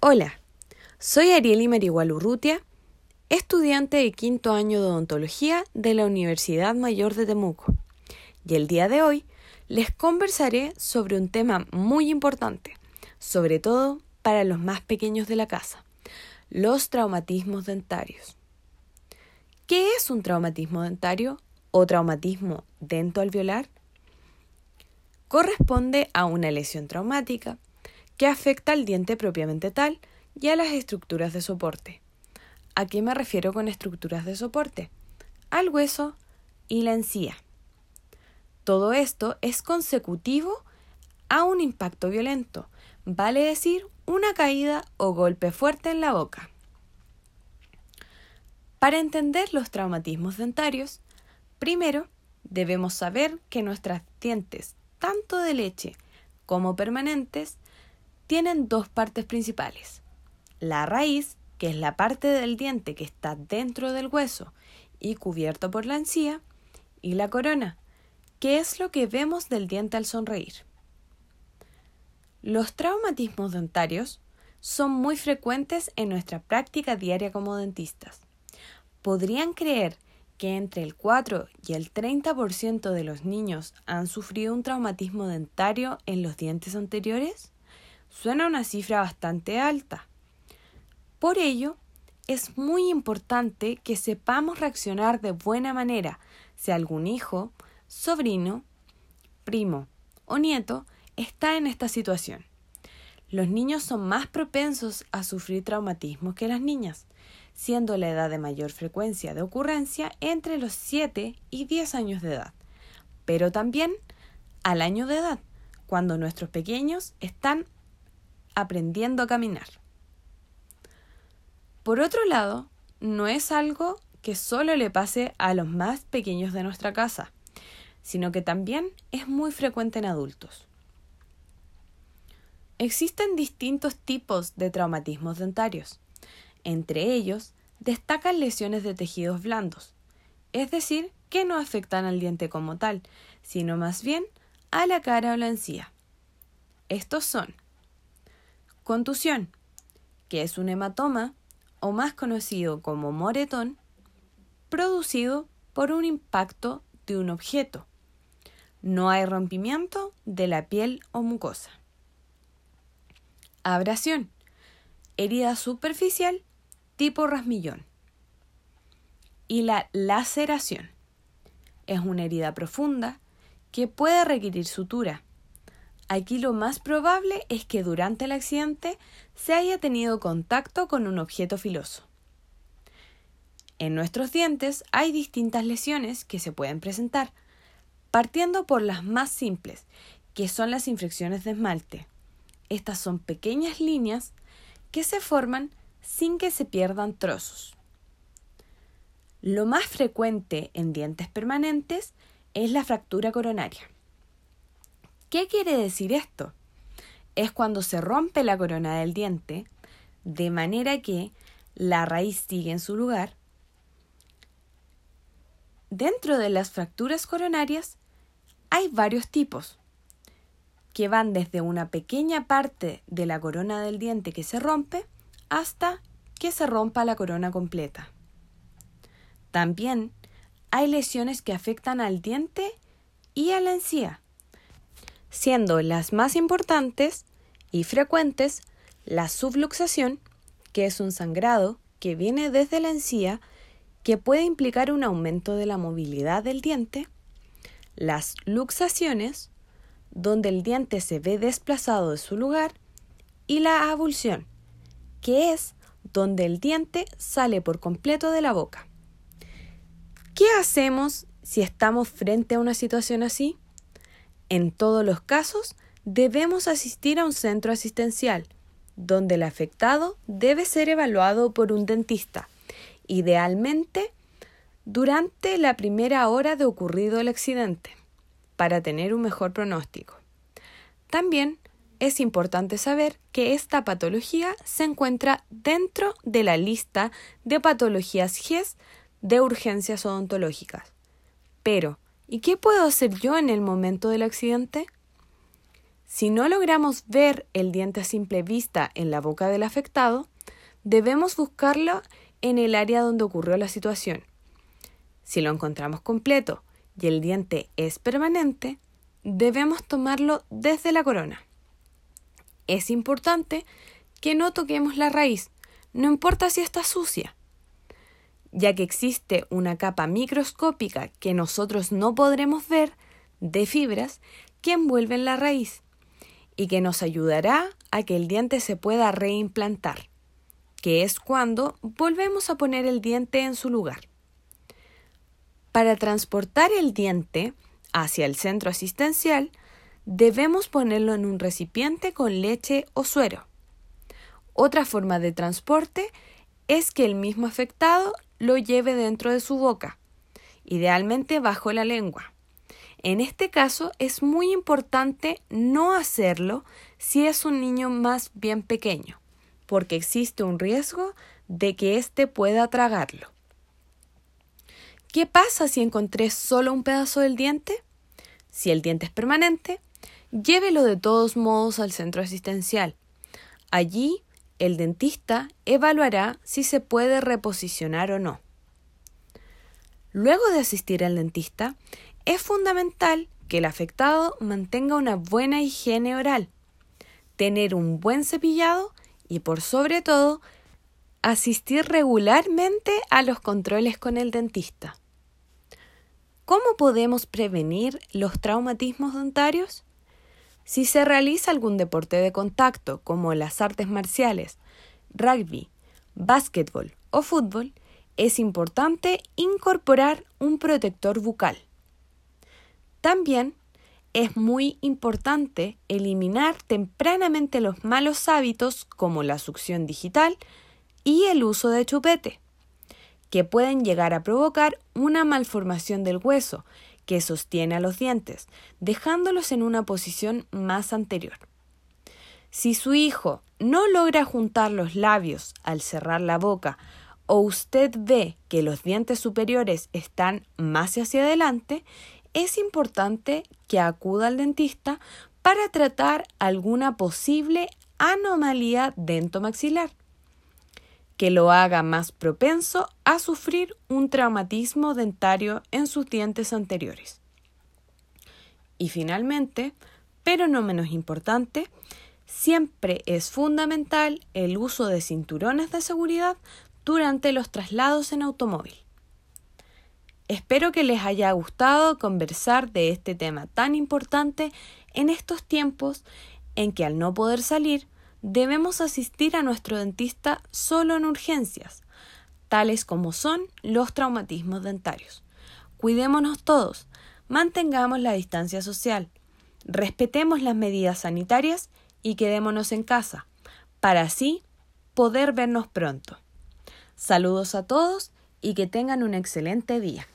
Hola, soy Arieli Marihual Urrutia, estudiante de quinto año de odontología de la Universidad Mayor de Temuco, y el día de hoy les conversaré sobre un tema muy importante, sobre todo para los más pequeños de la casa, los traumatismos dentarios. ¿Qué es un traumatismo dentario o traumatismo dentoalveolar? Corresponde a una lesión traumática que afecta al diente propiamente tal y a las estructuras de soporte. ¿A qué me refiero con estructuras de soporte? Al hueso y la encía. Todo esto es consecutivo a un impacto violento, vale decir una caída o golpe fuerte en la boca. Para entender los traumatismos dentarios, primero debemos saber que nuestras dientes, tanto de leche como permanentes, tienen dos partes principales. La raíz, que es la parte del diente que está dentro del hueso y cubierto por la encía, y la corona, que es lo que vemos del diente al sonreír. Los traumatismos dentarios son muy frecuentes en nuestra práctica diaria como dentistas. ¿Podrían creer que entre el 4 y el 30% de los niños han sufrido un traumatismo dentario en los dientes anteriores? Suena una cifra bastante alta. Por ello, es muy importante que sepamos reaccionar de buena manera si algún hijo, sobrino, primo o nieto está en esta situación. Los niños son más propensos a sufrir traumatismos que las niñas, siendo la edad de mayor frecuencia de ocurrencia entre los 7 y 10 años de edad, pero también al año de edad, cuando nuestros pequeños están aprendiendo a caminar. Por otro lado, no es algo que solo le pase a los más pequeños de nuestra casa, sino que también es muy frecuente en adultos. Existen distintos tipos de traumatismos dentarios. Entre ellos, destacan lesiones de tejidos blandos, es decir, que no afectan al diente como tal, sino más bien a la cara o la encía. Estos son Contusión, que es un hematoma, o más conocido como moretón, producido por un impacto de un objeto. No hay rompimiento de la piel o mucosa. Abrasión, herida superficial tipo rasmillón. Y la laceración, es una herida profunda que puede requerir sutura Aquí lo más probable es que durante el accidente se haya tenido contacto con un objeto filoso. En nuestros dientes hay distintas lesiones que se pueden presentar, partiendo por las más simples, que son las infecciones de esmalte. Estas son pequeñas líneas que se forman sin que se pierdan trozos. Lo más frecuente en dientes permanentes es la fractura coronaria. ¿Qué quiere decir esto? Es cuando se rompe la corona del diente, de manera que la raíz sigue en su lugar. Dentro de las fracturas coronarias hay varios tipos, que van desde una pequeña parte de la corona del diente que se rompe hasta que se rompa la corona completa. También hay lesiones que afectan al diente y a la encía, siendo las más importantes y frecuentes la subluxación, que es un sangrado que viene desde la encía que puede implicar un aumento de la movilidad del diente, las luxaciones, donde el diente se ve desplazado de su lugar, y la avulsión, que es donde el diente sale por completo de la boca. ¿Qué hacemos si estamos frente a una situación así? En todos los casos, debemos asistir a un centro asistencial, donde el afectado debe ser evaluado por un dentista, idealmente durante la primera hora de ocurrido el accidente, para tener un mejor pronóstico. También es importante saber que esta patología se encuentra dentro de la lista de patologías GES de urgencias odontológicas. Pero, ¿Y qué puedo hacer yo en el momento del accidente? Si no logramos ver el diente a simple vista en la boca del afectado, debemos buscarlo en el área donde ocurrió la situación. Si lo encontramos completo y el diente es permanente, debemos tomarlo desde la corona. Es importante que no toquemos la raíz, no importa si está sucia, ya que existe una capa microscópica que nosotros no podremos ver de fibras que envuelven la raíz y que nos ayudará a que el diente se pueda reimplantar, que es cuando volvemos a poner el diente en su lugar. Para transportar el diente hacia el centro asistencial, debemos ponerlo en un recipiente con leche o suero. Otra forma de transporte es que el mismo afectado lo lleve dentro de su boca, idealmente bajo la lengua. En este caso es muy importante no hacerlo si es un niño más bien pequeño, porque existe un riesgo de que éste pueda tragarlo. ¿Qué pasa si encontré solo un pedazo del diente? Si el diente es permanente, llévelo de todos modos al centro asistencial. Allí el dentista evaluará si se puede reposicionar o no. Luego de asistir al dentista, es fundamental que el afectado mantenga una buena higiene oral, tener un buen cepillado y por sobre todo asistir regularmente a los controles con el dentista. ¿Cómo podemos prevenir los traumatismos dentarios? Si se realiza algún deporte de contacto como las artes marciales, rugby, básquetbol o fútbol, es importante incorporar un protector bucal. También es muy importante eliminar tempranamente los malos hábitos como la succión digital y el uso de chupete, que pueden llegar a provocar una malformación del hueso que sostiene a los dientes, dejándolos en una posición más anterior. Si su hijo no logra juntar los labios al cerrar la boca o usted ve que los dientes superiores están más hacia adelante, es importante que acuda al dentista para tratar alguna posible anomalía dentomaxilar que lo haga más propenso a sufrir un traumatismo dentario en sus dientes anteriores. Y finalmente, pero no menos importante, siempre es fundamental el uso de cinturones de seguridad durante los traslados en automóvil. Espero que les haya gustado conversar de este tema tan importante en estos tiempos en que al no poder salir debemos asistir a nuestro dentista solo en urgencias, tales como son los traumatismos dentarios. Cuidémonos todos, mantengamos la distancia social, respetemos las medidas sanitarias y quedémonos en casa, para así poder vernos pronto. Saludos a todos y que tengan un excelente día.